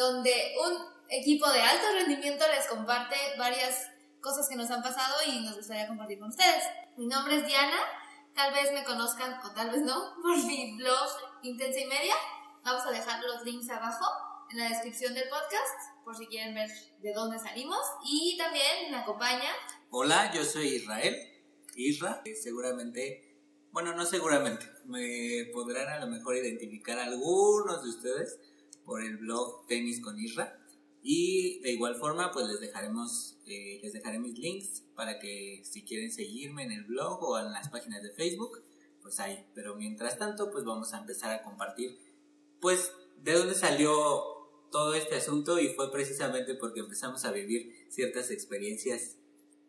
donde un equipo de alto rendimiento les comparte varias cosas que nos han pasado y nos gustaría compartir con ustedes. Mi nombre es Diana, tal vez me conozcan o tal vez no por mi blog Intensa y Media. Vamos a dejar los links abajo en la descripción del podcast por si quieren ver de dónde salimos. Y también me acompaña. Hola, yo soy Israel. Isra, seguramente bueno, no seguramente, me podrán a lo mejor identificar algunos de ustedes por el blog Tenis con Isra. Y de igual forma, pues les dejaremos, eh, les dejaré mis links para que si quieren seguirme en el blog o en las páginas de Facebook, pues ahí. Pero mientras tanto, pues vamos a empezar a compartir, pues, de dónde salió todo este asunto y fue precisamente porque empezamos a vivir ciertas experiencias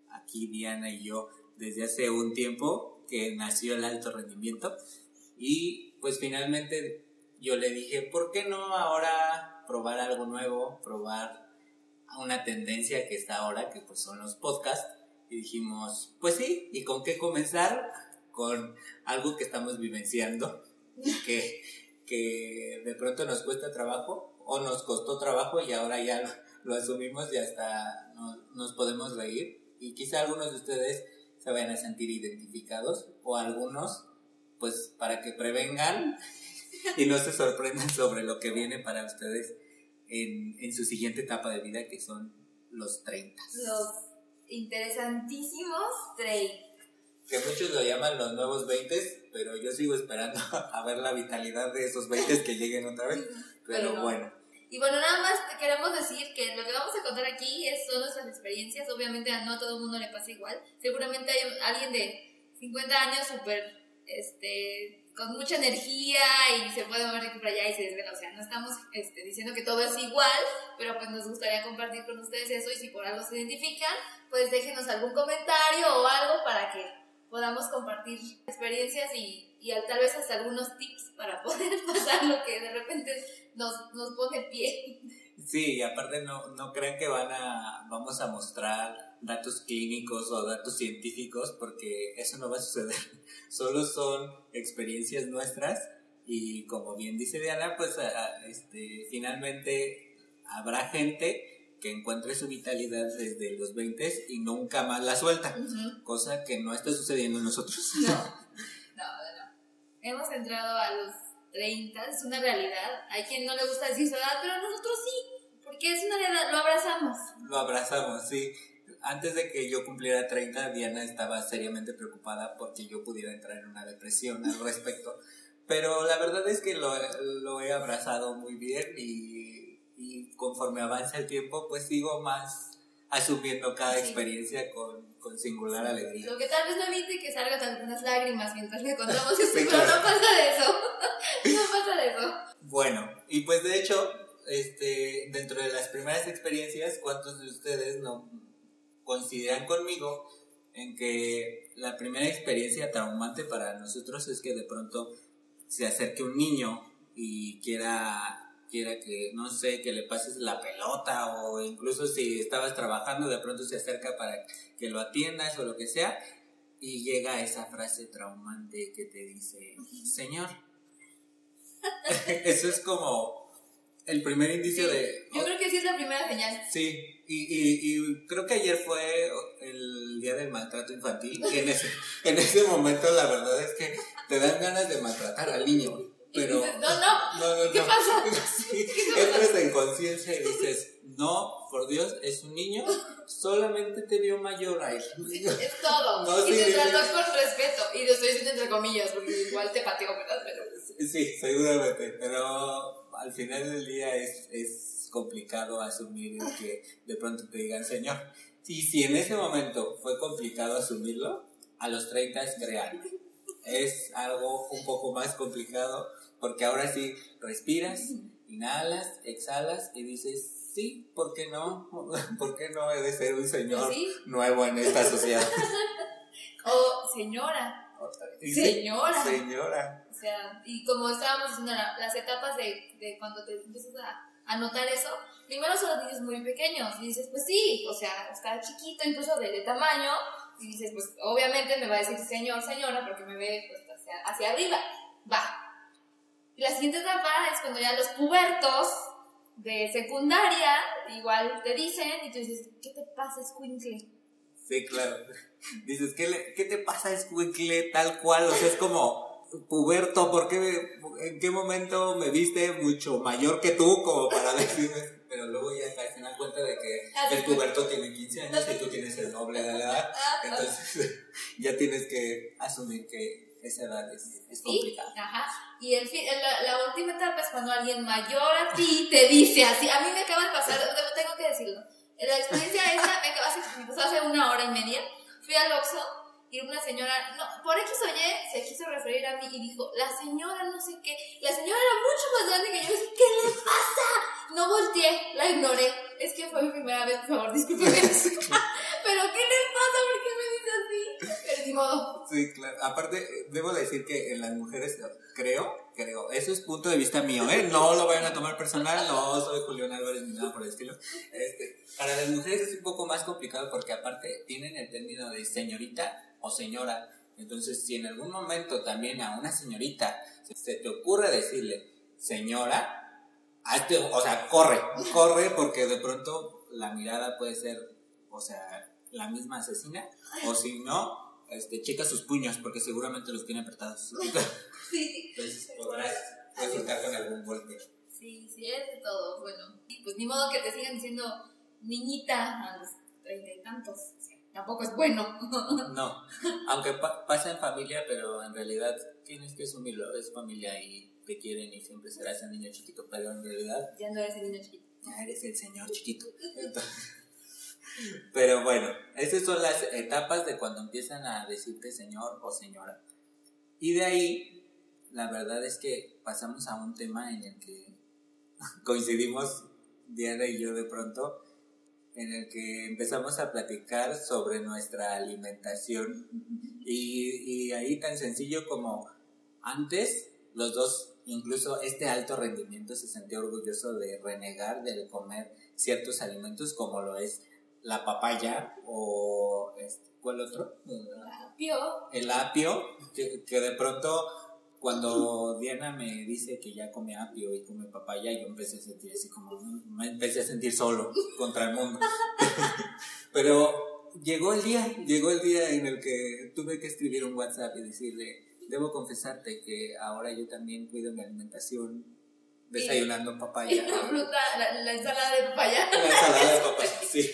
aquí, Diana y yo, desde hace un tiempo que nació el alto rendimiento. Y pues finalmente yo le dije, ¿por qué no ahora probar algo nuevo? Probar una tendencia que está ahora, que pues son los podcasts. Y dijimos, pues sí, ¿y con qué comenzar? Con algo que estamos vivenciando, que, que de pronto nos cuesta trabajo o nos costó trabajo y ahora ya lo, asumimos y hasta nos podemos reír. Y quizá algunos de ustedes se vayan a sentir identificados o algunos pues para que prevengan y no se sorprendan sobre lo que viene para ustedes en, en su siguiente etapa de vida que son los 30. Los interesantísimos 30. Que muchos lo llaman los nuevos 20, pero yo sigo esperando a ver la vitalidad de esos 20 que lleguen otra vez. Pero, bueno. Y bueno, nada más queremos decir que lo que vamos a contar aquí es, son nuestras experiencias. Obviamente a no todo el mundo le pasa igual. Seguramente hay alguien de 50 años súper, este, mucha energía y se puede mover de aquí para allá y se desvela. O sea, no estamos este, diciendo que todo es igual, pero pues nos gustaría compartir con ustedes eso y si por algo se identifican, pues déjenos algún comentario o algo para que podamos compartir experiencias y, y tal vez hasta algunos tips para poder pasar lo que de repente nos, nos pone pie. Sí, y aparte no, no crean que van a, vamos a mostrar datos clínicos o datos científicos porque eso no va a suceder. Solo son experiencias nuestras y como bien dice Diana, pues este, finalmente habrá gente que encuentre su vitalidad desde los 20 y nunca más la suelta, cosa que no está sucediendo en nosotros. No, no, no. Hemos entrado a los 30, es una realidad. Hay quien no le gusta decir su edad, pero nosotros sí, porque es una realidad, lo abrazamos. Lo abrazamos, sí. Antes de que yo cumpliera 30, Diana estaba seriamente preocupada porque yo pudiera entrar en una depresión al respecto. Pero la verdad es que lo, lo he abrazado muy bien y, y conforme avanza el tiempo, pues sigo más asumiendo cada experiencia con, con, singular alegría. Lo que tal vez no evite que salgan algunas lágrimas mientras le contamos esto, pero no pasa de eso. no pasa de eso. Bueno, y pues de hecho, este, dentro de las primeras experiencias, ¿cuántos de ustedes no coincidirán conmigo en que la primera experiencia traumante para nosotros es que de pronto se acerque un niño y quiera quiera que, no sé, que le pases la pelota o incluso si estabas trabajando de pronto se acerca para que lo atiendas o lo que sea y llega esa frase traumante que te dice, Señor. Eso es como el primer indicio de... Yo creo que sí es la primera señal. Sí, y, y, creo que ayer fue el día del maltrato infantil y en ese, en ese momento la verdad es que te dan ganas de maltratar al niño pero, no, no, ¿qué pasa? entras en conciencia y dices, no, por Dios, es un niño, solamente te vio mayor a él. Es todo. y te trató con respeto. Y lo estoy diciendo entre comillas, porque igual te pateo, ¿verdad? Pero... Sí, seguramente, pero al final del día es, es complicado asumir que de pronto te digan, Señor. Y si en ese momento fue complicado asumirlo, a los 30 es crear. Es algo un poco más complicado porque ahora sí respiras, inhalas, exhalas y dices, sí, ¿por qué no? ¿Por qué no he de ser un señor nuevo en esta sociedad? o señora. Señora. Señora. Sea, y como estábamos diciendo, las etapas de, de cuando te empiezas a, notar eso, primero son los niños muy pequeños y dices, pues sí, o sea, está chiquito incluso de, tamaño y dices, pues obviamente me va a decir señor, señora, porque me ve pues, hacia, hacia arriba. Va, Y la siguiente etapa es cuando ya los pubertos de secundaria igual te dicen y tú dices, ¿qué te pasa, Squinkle? Sí, claro. Dices, ¿qué, le- qué te pasa, Squinkle? Tal cual, o sea, es como puberto, ¿por qué, ¿en qué momento me viste mucho mayor que tú como para decirme? Pero luego ya en la cuenta de que Ah, el puberto tiene 15 años y tú tienes el doble de la edad, entonces ya tienes que asumir que esa edad es, es Sí, complicada. ajá. Y el fin- la, la última etapa es cuando alguien mayor a ti te dice así. A mí me acaba de pasar, te- tengo que decirlo. La experiencia esa me, acaba, me pasó hace una hora y media. Fui al Oxxo y una señora, no, por X o Y, se quiso referir a mí y dijo, la señora no sé qué. La señora era mucho más grande que yo. ¿Qué le pasa? No volteé, la ignoré. Es que fue mi primera vez, por favor, discúlpeme. Pero ¿qué le pasa? ¿Por qué me dice así? Pero ni modo. Sí, claro. Aparte, debo decir que en las mujeres, creo, creo, eso es punto de vista mío, ¿eh? No lo vayan a tomar personal, no soy Julián Álvarez ni nada por el estilo. Este, para las mujeres es un poco más complicado porque aparte tienen el término de señorita o señora. Entonces, si en algún momento también a una señorita se- te ocurre decirle señora, hazte- o sea, corre, corre porque de pronto la mirada puede ser, o sea, la misma asesina, o si no, este, checa sus puños porque seguramente los tiene apretados. Sí. Entonces podrás con algún golpe. Sí, sí, es de todo. Bueno, pues ni modo que te sigan diciendo niñita a los treinta y tantos. Tampoco es bueno. No, aunque pa- pasa en familia, pero en realidad tienes que asumirlo, es familia y te quieren y siempre serás el niño chiquito, pero en realidad ya no eres el niño chiquito. ya eres el señor chiquito. Entonces, pero bueno, esas son las etapas de cuando empiezan a decirte señor o señora. Y de ahí, la verdad es que pasamos a un tema en el que coincidimos Diana y yo de pronto, en el que empezamos a platicar sobre nuestra alimentación. Y, y ahí tan sencillo como antes, los dos, incluso este alto rendimiento se sentía orgulloso de renegar del comer ciertos alimentos como lo es la papaya o este, ¿cuál otro? El apio, que, que de pronto cuando Diana me dice que ya come apio y come papaya, yo empecé a sentir así como, me empecé a sentir solo contra el mundo. Pero llegó el día, llegó el día en el que tuve que escribir un WhatsApp y decirle, debo confesarte que ahora yo también cuido mi alimentación desayunando papaya. la fruta, la, la ensalada de papaya. La ensalada de papaya, sí.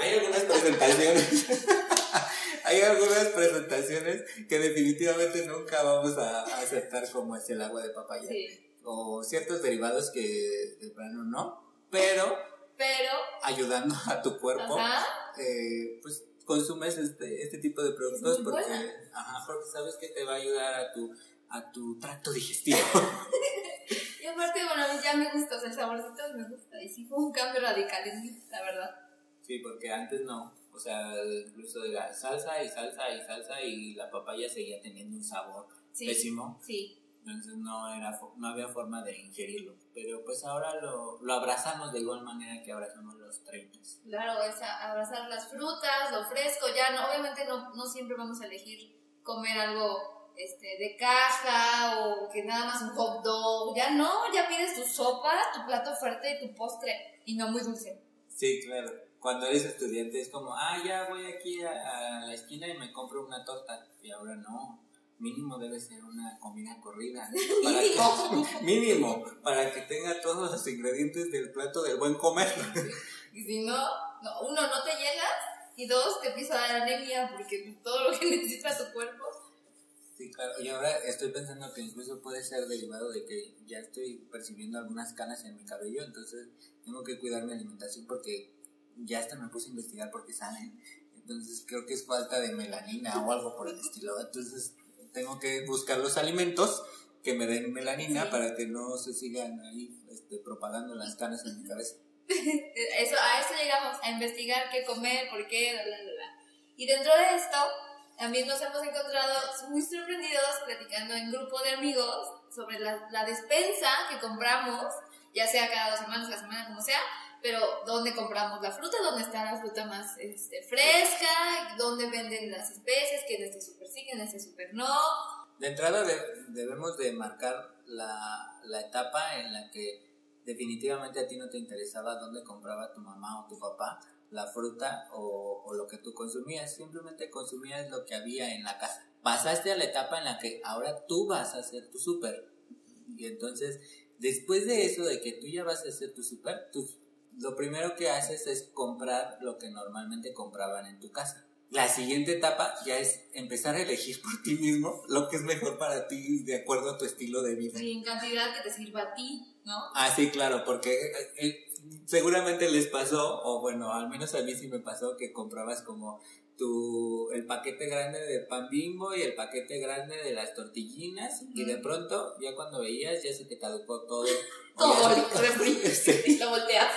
Hay algunas presentaciones. Hay algunas presentaciones que definitivamente nunca vamos a a aceptar como es el agua de papaya. Sí. O ciertos derivados que de plano no. Pero Pero, ayudando a tu cuerpo, eh, pues consumes este, este tipo de productos Es muy porque, ajá, porque sabes que te va a ayudar a tu, a tu tracto digestivo. y aparte, bueno, a mí ya me gusta, o sea, el saborcito me gusta. Y sí fue un cambio radical en mí, la verdad. Sí, porque antes no. O sea, incluso era salsa y salsa y salsa y la papaya seguía teniendo un sabor Sí. pésimo. Sí. Entonces no, era, no había forma de ingerirlo. Pero pues ahora lo, lo abrazamos de igual manera que abrazamos los 30. Claro, es abrazar las frutas, lo fresco, ya no, obviamente no, no siempre vamos a elegir comer algo este, de caja o que nada más un hot dog, ya no, ya pides tu sopa, tu plato fuerte y tu postre y no muy dulce. Sí, claro. Cuando eres estudiante es como, ah, ya voy aquí a, a la esquina y me compro una torta. Y ahora no. Mínimo debe ser una comida corrida. Para que- mínimo, para que tenga todos los ingredientes del plato del buen comer. Y si no, no, uno, no te llenas y dos, te empieza a dar anemia porque todo lo que necesita tu cuerpo. Sí, claro. Y ahora estoy pensando que incluso puede ser derivado de que ya estoy percibiendo algunas canas en mi cabello, entonces tengo que cuidar mi alimentación porque ya hasta me puse a investigar por qué salen. Entonces creo que es falta de melanina o algo por el estilo. Entonces tengo que buscar los alimentos que me den melanina Sí. para que no se sigan ahí este, propagando las canas en mi cabeza. Eso, a eso llegamos, a investigar qué comer, por qué, bla, bla, bla. Y dentro de esto, también nos hemos encontrado muy sorprendidos platicando en grupo de amigos sobre la, la despensa que compramos, ya sea cada dos semanas, la semana, como sea, pero dónde compramos la fruta, dónde está la fruta más este, fresca, dónde venden las especies, que en este super sí, que en este super no. de entrada debemos de marcar la, la etapa en la que definitivamente a ti no te interesaba dónde compraba tu mamá o tu papá la fruta o, lo que tú consumías, simplemente consumías lo que había en la casa. Pasaste a la etapa en la que ahora tú vas a hacer tu súper. Y entonces, después de eso, de que tú ya vas a hacer tu súper, lo primero que haces es comprar lo que normalmente compraban en tu casa. La siguiente etapa ya es empezar a elegir por ti mismo lo que es mejor para ti de acuerdo a tu estilo de vida. Y en cantidad que te sirva a ti, ¿no? Ah, sí, claro, porque eh, eh, seguramente les pasó, o bueno, al menos a mí sí me pasó que comprabas como tu, el paquete grande de pan bimbo y el paquete grande de las tortillinas y de pronto ya cuando veías ya se te caducó todo. todo el refri y lo volteas.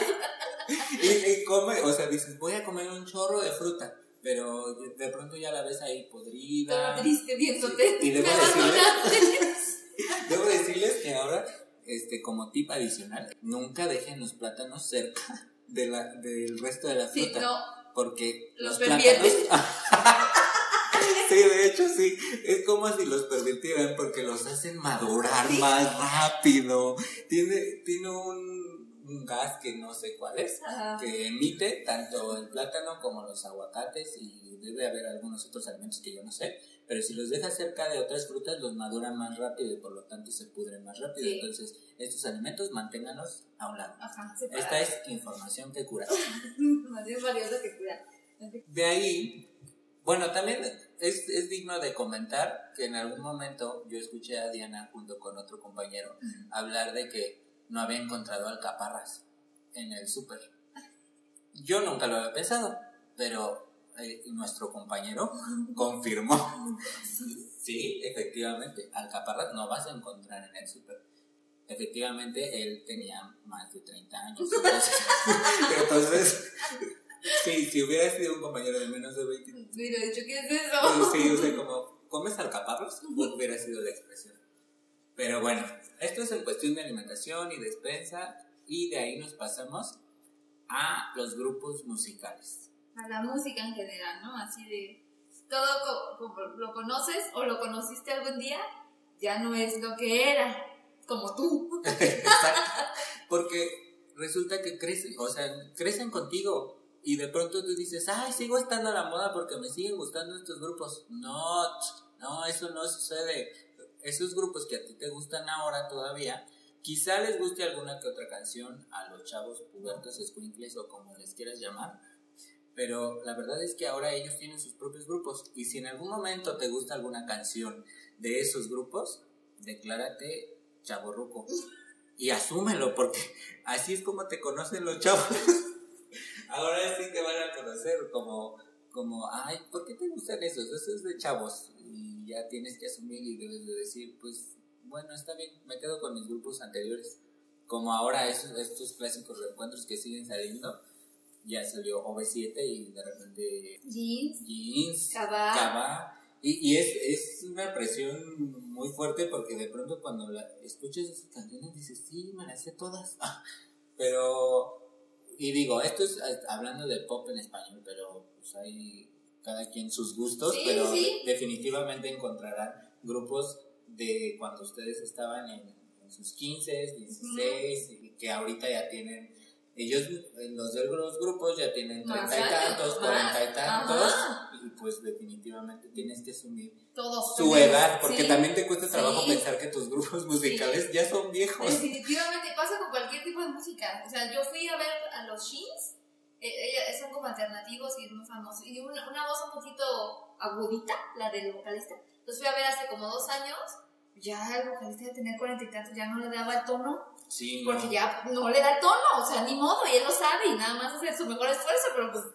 y, come, o sea, dices, voy a comer un chorro de fruta pero de pronto ya la ves ahí podrida. Todo triste viéndote. Y debo decirles, debo decirles que ahora, este, como tip adicional, nunca dejen los plátanos cerca de la, del resto de la fruta. Sí, no. Porque los, plátanos... sí, de hecho sí, es como si los permitieran porque los hacen madurar más rápido. Tiene, tiene un un gas que no sé cuál es, que emite tanto el plátano como los aguacates y debe haber algunos otros alimentos que yo no sé, pero si los dejas cerca de otras frutas los maduran más rápido y por lo tanto se pudren más rápido. Entonces, estos alimentos manténganlos a un lado. Esta es información que cura. información valiosa que cura. De ahí, bueno, también es, es, digno de comentar que en algún momento yo escuché a Diana junto con otro compañero hablar de que no había encontrado alcaparras en el súper. Yo nunca lo había pensado, pero eh, nuestro compañero confirmó. Sí, efectivamente, alcaparras no vas a encontrar en el súper. Efectivamente, él tenía más de 30 años. Entonces, sí, si hubiera sido un compañero de menos de 20. Hubiera dicho, ¿qué es eso? Sí, o sea, como, ¿comes alcaparras? Hubiera sido la expresión. Pero bueno, esto es en cuestión de alimentación y despensa y de ahí nos pasamos a los grupos musicales. A la música en general, ¿no? Así de todo como lo conoces o lo conociste algún día, ya no es lo que era, como tú. Porque resulta que crecen, o sea, crecen contigo y de pronto tú dices, ay, sigo estando a la moda porque me siguen gustando estos grupos. No, no, eso no sucede esos grupos que a ti te gustan ahora todavía, quizá les guste alguna que otra canción a los chavos pubertos, squinkles o como les quieras llamar, pero la verdad es que ahora ellos tienen sus propios grupos y si en algún momento te gusta alguna canción de esos grupos, declárate chaborruco y asúmelo porque así es como te conocen los chavos. ahora sí te van a conocer como como, ay, ¿por qué te gustan esos? Eso es de chavos ya tienes que asumir y debes de decir, pues bueno, está bien, me quedo con mis grupos anteriores. Como ahora esos, estos clásicos reencuentros que siguen saliendo, ya salió OV7 y de repente Jeans, Jeans Cabá. Y, y es, es, una presión muy fuerte porque de pronto cuando la, escuchas esas canciones dices, sí, me las sé todas. pero, y digo, esto es hablando de pop en español, pero pues hay cada quien sus gustos, pero definitivamente encontrarán grupos de cuando ustedes estaban en, sus 15, 16, y que ahorita ya tienen, ellos, los de los grupos ya tienen 30 y tantos, 40 y tantos, y pues definitivamente tienes que asumir Todo su edad, porque también te cuesta trabajo pensar que tus grupos musicales ya son viejos. Definitivamente pasa con cualquier tipo de música, o sea, yo fui a ver a los Sheens ella, son como alternativos y muy famosos. Y una, una, voz un poquito agudita, la del vocalista. Entonces fui a ver hace como dos años, ya el vocalista de tener cuarenta y tantos ya no le daba el tono. Sí, porque ya no le da el tono, o sea, ni modo, y él lo sabe y nada más hace su mejor esfuerzo, pero pues,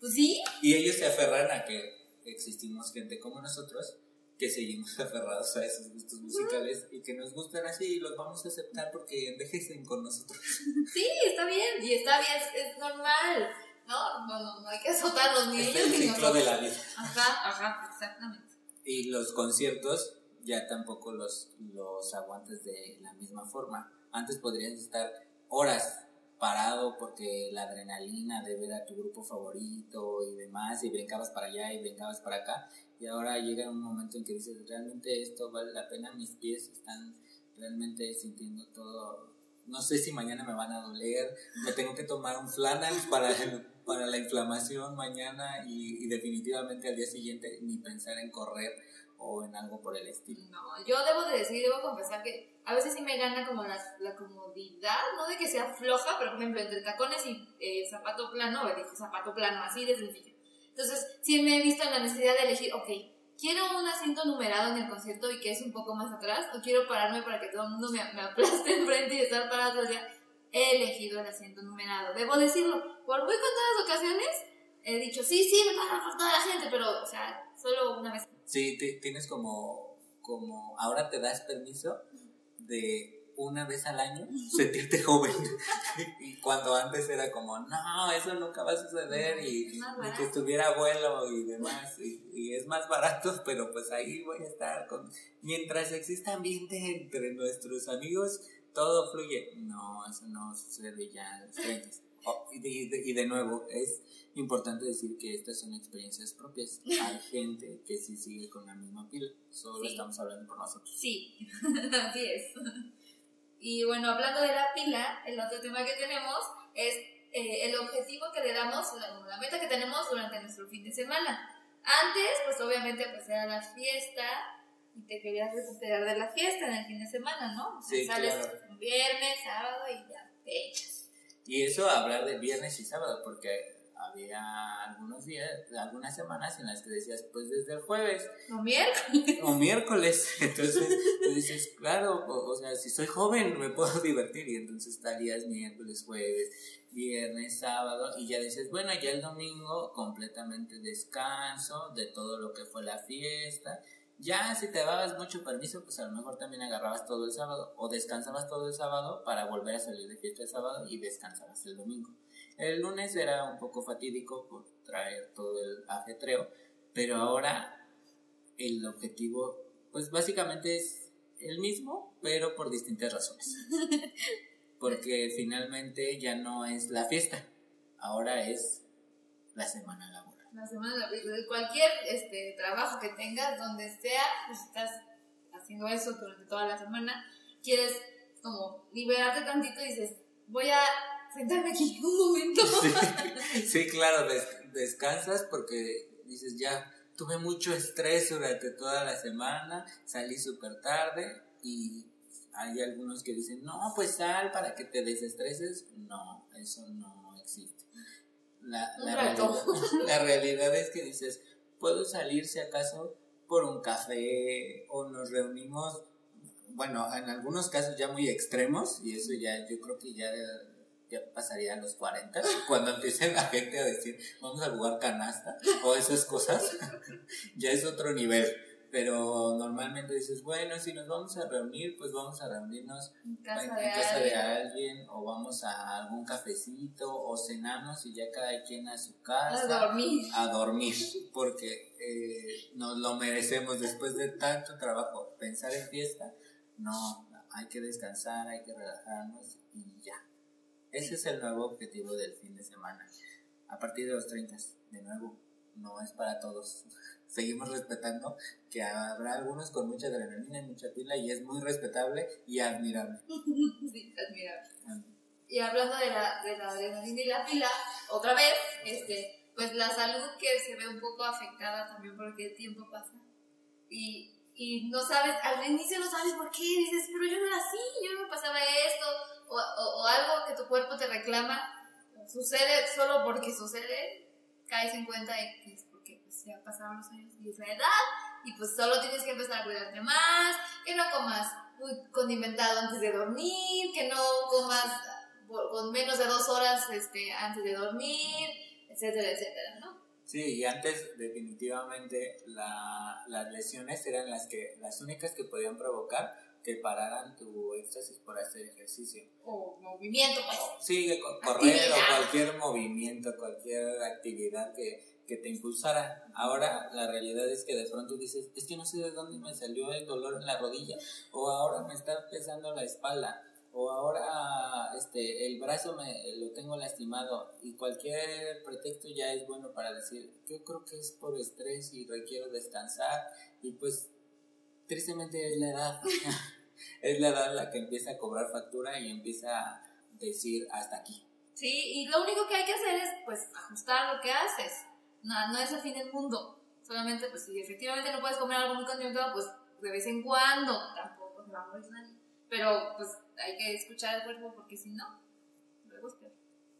pues sí. Y ellos se aferran a que existimos gente como nosotros que seguimos aferrados a esos gustos musicales y que nos gustan así y los vamos a aceptar porque envejecen con nosotros. Sí, está bien, y está bien, es, normal, ¿no? No, no, hay que azotarlos ni es ellos el ciclo de la vida. Ajá, ajá, exactamente. Y los conciertos ya tampoco los, los aguantes de la misma forma. Antes podrías estar horas parado porque la adrenalina de ver a tu grupo favorito y demás, y brincabas para allá y brincabas para acá, y ahora llega un momento en que dices, realmente esto vale la pena, mis pies están realmente sintiendo todo, no sé si mañana me van a doler, me tengo que tomar un Flanax para, para la inflamación mañana y, y definitivamente al día siguiente ni pensar en correr o en algo por el estilo. No, yo debo de decir, debo confesar que a veces sí me gana como la, la comodidad, no de que sea floja, pero por ejemplo entre tacones y eh, zapato plano, elijo zapato plano, así de sencillo. Entonces, sí me he visto en la necesidad de elegir, ok, quiero un asiento numerado en el concierto y que es un poco más atrás, o quiero pararme para que todo el mundo me, aplaste enfrente y estar parado allá. He elegido el asiento numerado. Debo decirlo, por muy contadas ocasiones he dicho, sí, sí, me paro por toda la gente, pero, o sea, solo una vez. Sí, tienes como, como, ahora te das permiso de una vez al año sentirte joven. y cuando antes era como, no, eso nunca va a suceder y barato. que estuviera abuelo y demás. Y, y es más barato, pero pues ahí voy a estar con... Mientras exista ambiente entre nuestros amigos, todo fluye. No, eso no sucede ya a los 30. Oh, y, de, y de- y de nuevo, es importante decir que estas son experiencias propias. Hay gente que sí sigue con la misma pila, solo Sí. estamos hablando por nosotros. Sí, así es. Y bueno, hablando de la pila, el otro tema que tenemos es eh, el objetivo que le damos, la, la meta que tenemos durante nuestro fin de semana. Antes, pues obviamente, pues era la fiesta y te querías recuperar de la fiesta en el fin de semana, ¿no? O sea, Sí, sales claro. un viernes, sábado y ya te echas. Y eso hablar de viernes y sábado, porque había algunos días, algunas semanas en las que decías, pues desde el jueves ¿No miércoles? o miércoles. Entonces tú dices, claro, o, o sea, si soy joven me puedo divertir. Y entonces estarías miércoles, jueves, viernes, sábado. Y ya dices, bueno, ya el domingo completamente descanso de todo lo que fue la fiesta. Ya si te dabas mucho permiso, pues a lo mejor también agarrabas todo el sábado o descansabas todo el sábado para volver a salir de fiesta el sábado y descansabas el domingo. El lunes era un poco fatídico por traer todo el ajetreo, pero ahora el objetivo, pues básicamente es el mismo, pero por distintas razones. Porque finalmente ya no es la fiesta, ahora es la semana laboral. La semana, de cualquier este, trabajo que tengas, donde sea, pues estás haciendo eso durante toda la semana, quieres como liberarte tantito y dices, voy a sentarme aquí un momento. Sí, sí, claro, des- descansas porque dices ya, tuve mucho estrés durante toda la semana, salí súper tarde y hay algunos que dicen, no, pues sal para que te desestreses. No, eso no existe. La, la realidad, la realidad es que dices, puedo salir si acaso por un café o nos reunimos, bueno, en algunos casos ya muy extremos y eso ya yo creo que ya ya pasaría a los 40, cuando empiecen la gente a decir, vamos a jugar canasta o esas cosas, ya es otro nivel. Pero normalmente dices, bueno, si nos vamos a reunir, pues vamos a reunirnos En casa en, de en casa de alguien. o vamos a algún cafecito o cenamos y ya cada quien a su A casa dormir. a dormir, porque eh, nos lo merecemos después de tanto trabajo. Pensar en fiesta, no, hay que descansar, hay que relajarnos y ya. Ese es el nuevo objetivo del fin de semana. A partir de los 30, de nuevo, no es para todos. Seguimos respetando que habrá algunos con mucha adrenalina y mucha pila y es muy respetable y admirable. Sí, admirable. Y hablando de la, de la adrenalina y la pila, otra vez, este, pues la salud que se ve un poco afectada también porque el tiempo pasa. Y, y no sabes, al inicio no sabes por qué, dices, pero yo no era así, yo no pasaba esto, o, o, algo que tu cuerpo te reclama, sucede solo porque sucede, caes en cuenta de que es porque pues, ya pasaron los años y es la edad, y pues solo tienes que empezar a cuidarte más, que no comas muy condimentado antes de dormir, que no comas por- con menos de dos horas este, antes de dormir, etcétera, etcétera, ¿no? Sí, y antes definitivamente la- las lesiones eran las que las únicas que podían provocar que pararan tu éxtasis por hacer ejercicio. O movimiento, pues. Sí, correr o cualquier movimiento, cualquier actividad que, que te impulsara. Ahora la realidad es que de pronto dices, es que no sé de dónde me salió el dolor en la rodilla, o ahora me está pesando la espalda, o ahora este el brazo me lo tengo lastimado y cualquier pretexto ya es bueno para decir yo creo que es por estrés y requiero descansar y pues tristemente es la edad es la edad la que empieza a cobrar factura y empieza a decir hasta aquí Sí, y lo único que hay que hacer es, pues, ajustar lo que haces. No, no es el fin del mundo. Solamente, pues, si efectivamente no puedes comer algo muy condimentado, pues, de vez en cuando, tampoco se va a nadie. Pero, pues, hay que escuchar el cuerpo porque si no, luego es peor.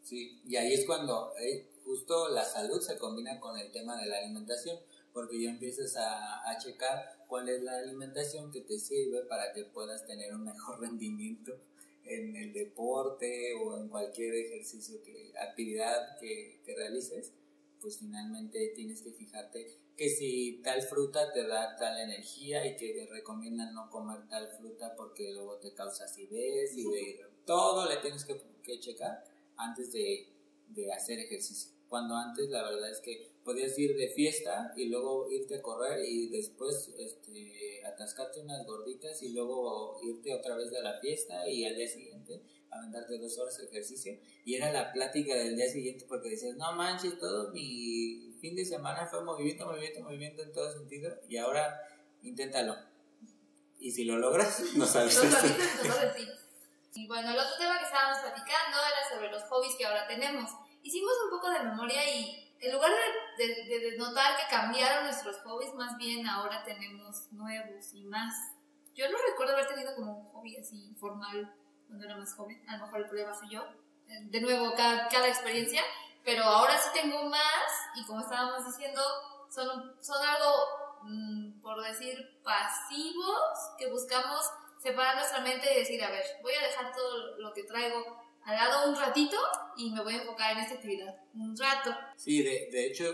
Sí, y ahí es cuando eh, justo la salud se combina con el tema de la alimentación, porque ya empiezas a, a checar cuál es la alimentación que te sirve para que puedas tener un mejor rendimiento en el deporte o en cualquier ejercicio, que, actividad que, que realices, pues finalmente tienes que fijarte que si tal fruta te da tal energía y que te recomiendan no comer tal fruta porque luego te causa acidez y de todo le tienes que, checar antes de, de hacer ejercicio. Cuando antes la verdad es que podías ir de fiesta y luego irte a correr y después este, atascarte unas gorditas y luego irte otra vez de la fiesta y al día siguiente aventarte dos horas de ejercicio y era la plática del día siguiente porque decías, no manches, todo mi fin de semana fue movimiento, movimiento, movimiento en todo sentido y ahora inténtalo. Y si lo logras, no sabes. Los hobbies, de ti. Y bueno, el otro tema que estábamos platicando era sobre los hobbies que ahora tenemos. Hicimos un poco de memoria y en lugar de, de, de, notar que cambiaron nuestros hobbies, más bien ahora tenemos nuevos y más. Yo no recuerdo haber tenido como un hobby así formal cuando era más joven. A lo mejor el problema fui yo. De nuevo, cada, cada experiencia. Pero ahora sí tengo más y como estábamos diciendo, son, son algo, mmm, por decir, pasivos que buscamos separar nuestra mente y decir, a ver, voy a dejar todo lo que traigo al lado un ratito y me voy a enfocar en esta actividad, un rato. Sí, de, de hecho,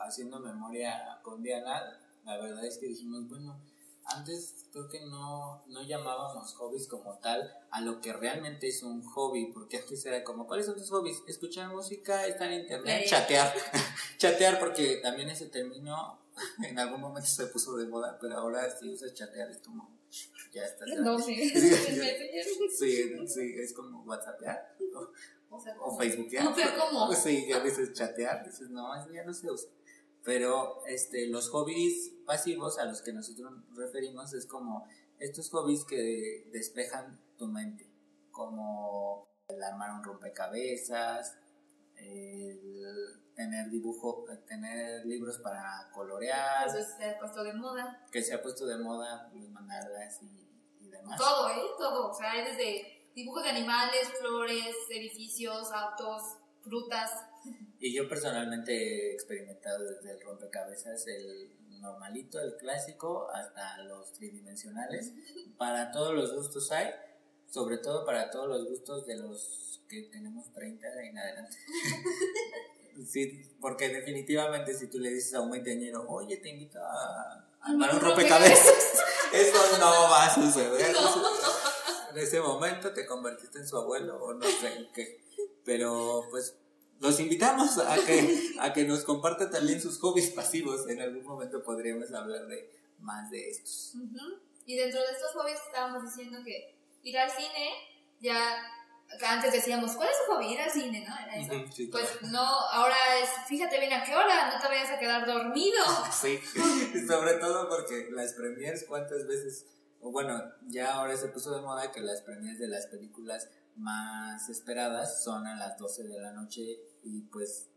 haciendo memoria con Diana, la verdad es que dijimos, bueno, antes creo que no, no llamábamos hobbies como tal a lo que realmente es un hobby, porque antes era como, ¿cuáles son tus hobbies? Escuchar música, estar en internet, Sí. chatear. chatear porque también ese término en algún momento se puso de moda, pero ahora si usas chatear es como, ya estás. No, sí. Sí, sí, es como WhatsAppear o, O sea, o Facebookear. No, pero ¿cómo? Sí, ya dices chatear, dices, no, eso ya no se usa. Pero este, los hobbies pasivos a los que nosotros nos referimos es como estos hobbies que despejan tu mente, como el armar un rompecabezas, el tener dibujo, tener libros para colorear, Eso se ha puesto de moda. que se ha pusto de moda los mandalas y, y demás. Todo, ¿eh? Todo. O sea, desde dibujos de animales, flores, edificios, autos, frutas. Y yo personalmente he experimentado desde el rompecabezas, el normalito, el clásico, hasta los tridimensionales. Para todos los gustos hay, sobre todo para todos los gustos de los que tenemos 30 en adelante. Sí, porque definitivamente si tú le dices a un veinteañero, oye, te invito a armar un rompecabezas, eso no va a suceder. En ese momento te convertiste en su abuelo o no sé en qué. Pero pues los invitamos a que, a que nos compartan también sus hobbies pasivos. En algún momento podríamos hablar de más de estos. Ujú. Y dentro de estos hobbies estábamos diciendo que ir al cine, ya antes decíamos, ¿cuál es tu hobby? Ir al cine, ¿no? Era eso. Sí, Pues claro. no, ahora es, fíjate bien a qué hora, no te vayas a quedar dormido. Sí, sobre todo porque las premiers, ¿cuántas veces? O bueno, ya ahora se puso de moda que las premiers de las películas más esperadas son a las 12 de la noche y pues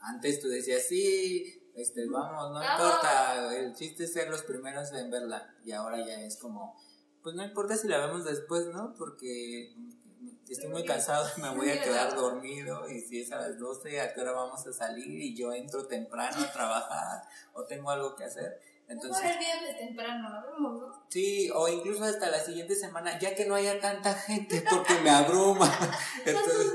antes tú decías, sí, este, vamos, no importa, el chiste es ser los primeros en verla y ahora ya es como, pues no importa si la vemos después, ¿no? Porque estoy muy cansado me voy a quedar dormido y si es a las 12, ¿a qué hora vamos a salir? Y yo entro temprano a trabajar o tengo algo que hacer. Entonces, el viernes temprano, ¿no? sí, o incluso hasta la siguiente semana, ya que no haya tanta gente porque me abruma. Entonces,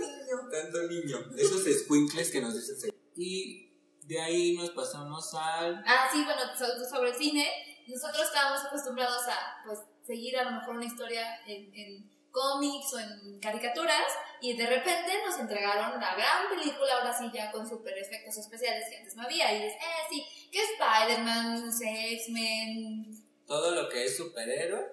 tanto niño. Esos squinkles que nos dicen. Y de ahí nos pasamos al... Ah, sí, bueno, so- sobre el cine, nosotros estábamos acostumbrados a, pues, seguir a lo mejor una historia en, en cómics o en caricaturas, y de repente nos entregaron la gran película, ahora sí ya con super efectos especiales que antes no había, y es, eh, sí, que Spider-Man, X-Men, todo lo que es superhéroe,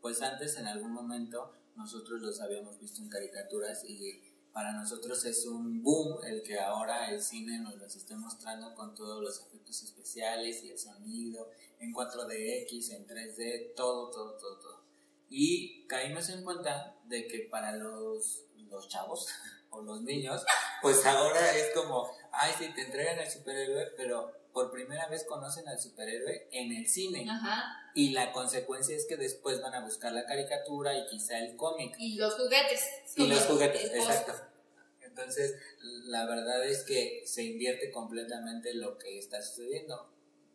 pues antes en algún momento nosotros los habíamos visto en caricaturas y para nosotros es un boom el que ahora el cine nos los esté mostrando con todos los efectos especiales y el sonido en 4DX, en 3D, todo, todo, todo, todo. Y caímos en cuenta de que para los, los chavos o los niños, pues ahora es como, ay, sí, te entregan el superhéroe, pero por primera vez conocen al superhéroe en el cine. Ajá. Y la consecuencia es que después van a buscar la caricatura y quizá el cómic. Y los juguetes. Y los juguetes, exacto. Entonces, la verdad es que se invierte completamente lo que está sucediendo.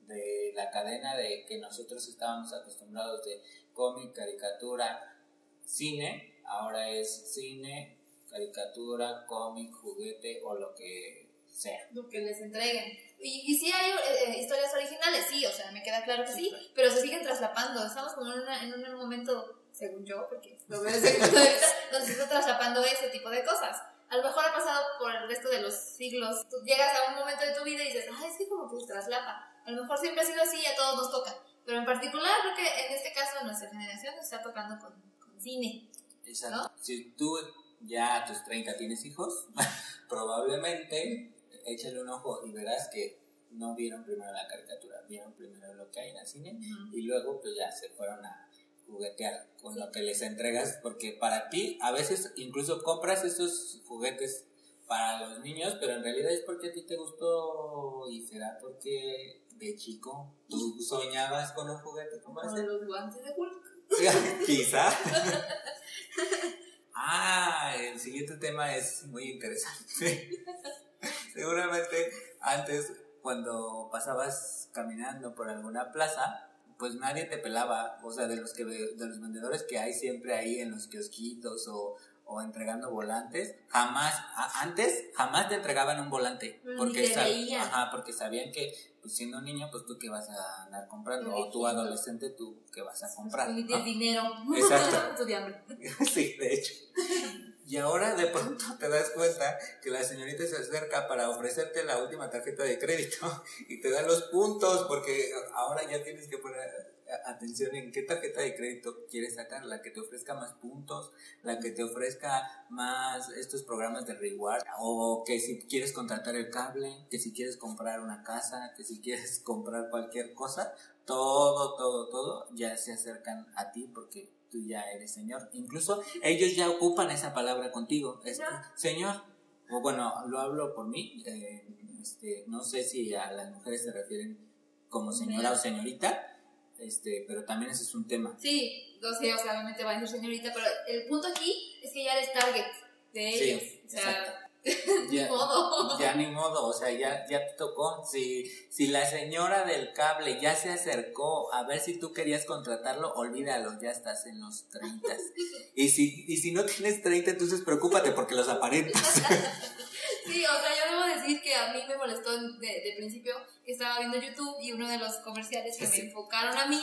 De la cadena de que nosotros estábamos acostumbrados de cómic, caricatura, cine, ahora es cine, caricatura, cómic, juguete o lo que sea. Lo que les entreguen. Y, y sí hay eh, eh, historias originales, sí, o sea, me queda claro que sí, pero se siguen traslapando. Estamos como en, una- en un momento, según yo, porque lo veo desde mi punto de vista, donde se está traslapando ese tipo de cosas. A lo mejor ha pasado por el resto de los siglos. Tú llegas a un momento de tu vida y dices, ah, es que como que se traslapa. A lo mejor siempre ha sido así y a todos nos toca. Pero en particular, creo que en este caso, nuestra generación nos está tocando con, con cine. Exacto. Si tú ya a tus 30 tienes hijos, probablemente échale un ojo y verás que no vieron primero la caricatura, vieron primero lo que hay en el cine y luego pues ya se fueron a juguetear con lo que les entregas porque para ti a veces incluso compras esos juguetes para los niños pero en realidad es porque a ti te gustó y será porque de chico tú soñabas con un juguete como los guantes de Hulk. quizá. Ah el siguiente tema es muy interesante seguramente antes cuando pasabas caminando por alguna plaza pues nadie te pelaba, o sea, de los que de los vendedores que hay siempre ahí en los kiosquitos o, o entregando volantes, jamás, a- antes jamás te entregaban un volante, Ni porque, te ajá, porque sabían que pues siendo niño, pues tú que vas a andar comprando, o tú adolescente, tú que vas a comprar. De dinero. Exacto. Tu. Sí, de hecho. Y ahora de pronto te das cuenta que la señorita se acerca para ofrecerte la última tarjeta de crédito y te da los puntos porque ahora ya tienes que poner atención en qué tarjeta de crédito quieres sacar, la que te ofrezca más puntos, la que te ofrezca más estos programas de reward o que si quieres contratar el cable, que si quieres comprar una casa, que si quieres comprar cualquier cosa, todo, todo, todo ya se acercan a ti porque tú ya eres señor. Incluso ellos ya ocupan esa palabra contigo. Es, Señor. señor. O bueno, lo hablo por mí. eh, este, no sé si a las mujeres se refieren como señora o señorita, este, pero también ese es un tema. Sí, no sé, o sea, obviamente va a decir señorita, pero el punto aquí es que ya eres target de Sí, ellos. o sea, Ya, ni modo. ya ni modo, o sea, ya, ya te tocó. Si, si la señora del cable ya se acercó a ver si tú querías contratarlo, olvídalo, ya estás en los 30. Y si, y si no tienes 30, entonces preocúpate porque los aparentas. Sí, o sea, yo debo decir que a mí me molestó de, de principio que estaba viendo YouTube y uno de los comerciales que Sí. me enfocaron a mí,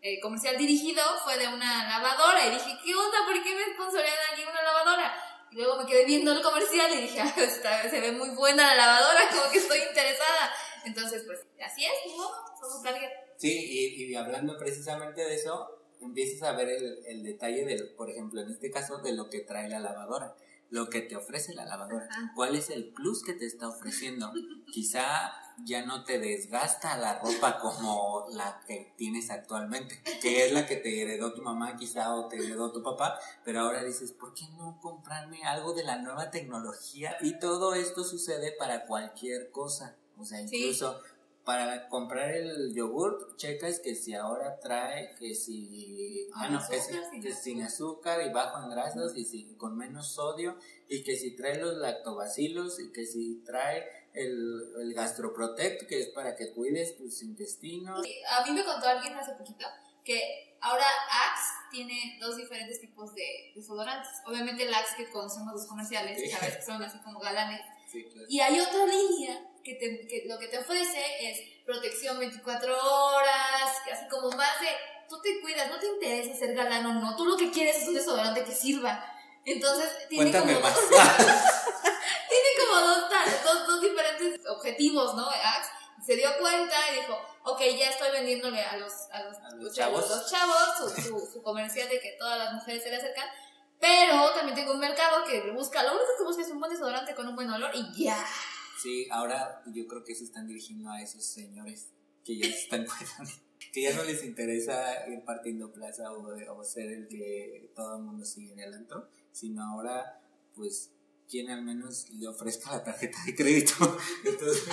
el comercial dirigido, fue de una lavadora. Y dije, ¿qué onda? ¿Por qué me sponsorean aquí una lavadora? Y luego me quedé viendo el comercial y dije, ah, está- se ve muy buena la lavadora, como que estoy interesada. Entonces, pues, así es, ni modo, somos target. Sí, y, y hablando precisamente de eso, empiezas a ver el, el detalle, del, por ejemplo, en este caso, de lo que trae la lavadora, lo que te ofrece la lavadora. Ajá. ¿Cuál es el plus que te está ofreciendo? Quizá ya no te desgasta la ropa como la que tienes actualmente, que es la que te heredó tu mamá quizá o te heredó tu papá, pero ahora dices, ¿por qué no comprarme algo de la nueva tecnología? Y todo esto sucede para cualquier cosa, o sea, Sí. incluso para comprar el yogurt, checas que si ahora trae, que si, ah, no, que, si- que sin azúcar y bajo en grasas y si, con menos sodio, y que si trae los lactobacilos y que si trae el, el gastroprotect, que es para que cuides tus intestinos. A mí me contó alguien hace poquito que ahora Axe tiene dos diferentes tipos de desodorantes. Obviamente el Axe que conocemos los comerciales, Sí. sabes que son así como galanes. Sí, claro. Y hay otra línea que, te- que lo que te ofrece es protección 24 horas, así como más de, tú te cuidas, no te interesa ser galán o no, tú lo que quieres es un desodorante que sirva. Entonces, tiene Cuéntame como, más. como dos, dos, dos diferentes objetivos, ¿no? Axe se dio cuenta y dijo, ok, ya estoy vendiéndole a los, a los, A los chavos. los chavos su, su, su comercial de que todas las mujeres se le acercan, Pero también tengo un mercado que busca, lo único que busca es un buen desodorante con un buen olor y ya. Sí, ahora yo creo que se están dirigiendo a esos señores que ya se están cuidando. Que ya no les interesa ir partiendo plaza o, o ser el que todo el mundo sigue en el antro, sino ahora, pues, quien al menos le ofrezca la tarjeta de crédito. Entonces,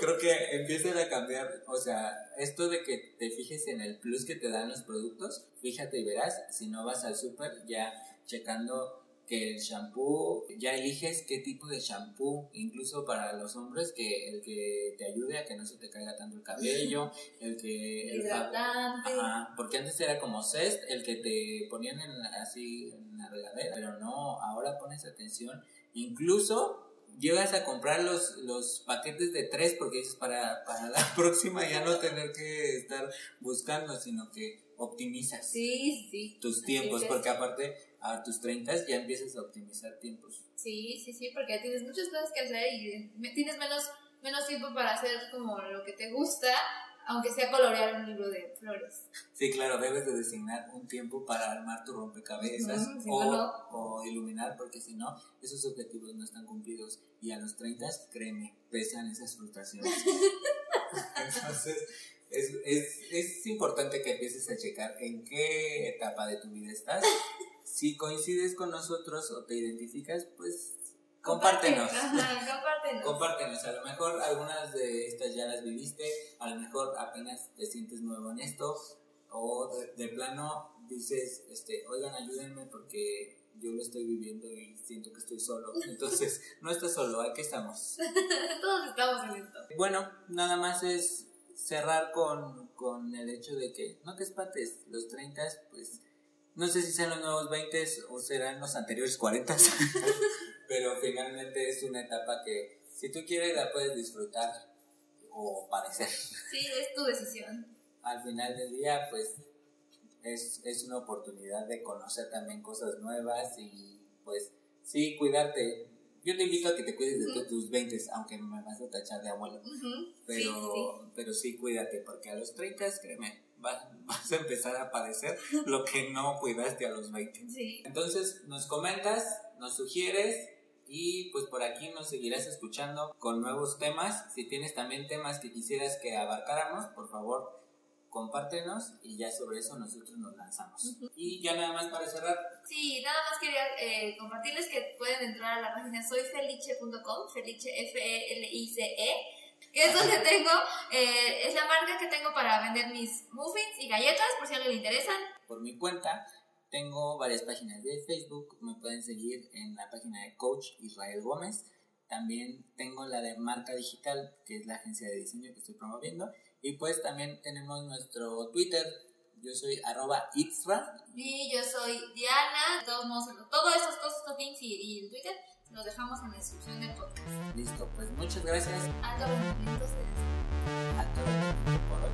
creo que empiezan a cambiar, o sea, esto de que te fijes en el plus que te dan los productos, fíjate y verás, si no vas al súper ya checando que el shampoo, ya eliges qué tipo de shampoo, incluso para los hombres, que el que te ayude a que no se te caiga tanto el cabello, el que... El Hidratante. Ajá, porque antes era como cest, el que te ponían en, así en la regadera, pero no, ahora pones atención, incluso llegas a comprar los, los paquetes de tres porque dices para, para la próxima ya no tener que estar buscando, sino que optimizas Sí, sí. tus tiempos, porque aparte a tus 30 ya empiezas a optimizar tiempos. Sí, sí, sí, porque tienes muchas cosas que hacer y tienes menos, menos tiempo para hacer como lo que te gusta, aunque sea colorear un libro de flores. Sí, claro, debes de designar un tiempo para armar tu rompecabezas si o, no. o iluminar, porque si no, esos objetivos no están cumplidos y a los 30, créeme, pesan esas frustraciones. Entonces, es, es, es importante que empieces a checar en qué etapa de tu vida estás. Si coincides con nosotros o te identificas, pues compártenos. Ajá, compártenos. Compártenos, a lo mejor algunas de estas ya las viviste, a lo mejor apenas te sientes nuevo en esto, o de, de plano dices, este, oigan, ayúdenme porque yo lo estoy viviendo y siento que estoy solo. Entonces, no estás solo, aquí estamos. Todos estamos en esto. Bueno, nada más es cerrar con, con el hecho de que no te espantes, los 30, pues no sé si sean los nuevos 20 o serán los anteriores 40, pero finalmente es una etapa que si tú quieres la puedes disfrutar o parecer. Sí, es tu decisión. Al final del día, pues es, es una oportunidad de conocer también cosas nuevas y pues sí, cuidarte. Yo te invito a que te cuides de tus 20, aunque me vas a tachar de abuelo. Pero Sí, sí, pero sí, cuídate, porque a los 30, créeme, vas, a empezar a padecer lo que no cuidaste a los 20. sí. Entonces, nos comentas, nos sugieres y pues por aquí nos seguirás escuchando con nuevos temas. Si tienes también temas que quisieras que abarcáramos, por favor, compártenos y ya sobre eso nosotros nos lanzamos. Ujú. Y ya nada más para cerrar, Sí, nada más quería eh, compartirles que pueden entrar a la página soyfelice.com, felice F-E-L-I-C-E, que es donde tengo, eh, es la marca que tengo para vender mis muffins y galletas, por si a alguien le interesan. por mi cuenta. Tengo varias páginas de Facebook, me pueden seguir en la página de Coach Israel Gómez. También tengo la de Marca Digital, que es la agencia de diseño que estoy promoviendo. Y pues también tenemos nuestro Twitter. Yo soy arroba Itzra. Y yo soy Diana, de todos modos, todos estos, todos estos links y, y el Twitter los dejamos en la descripción del podcast. Listo, pues muchas gracias Alto rendimiento se a todos por hoy.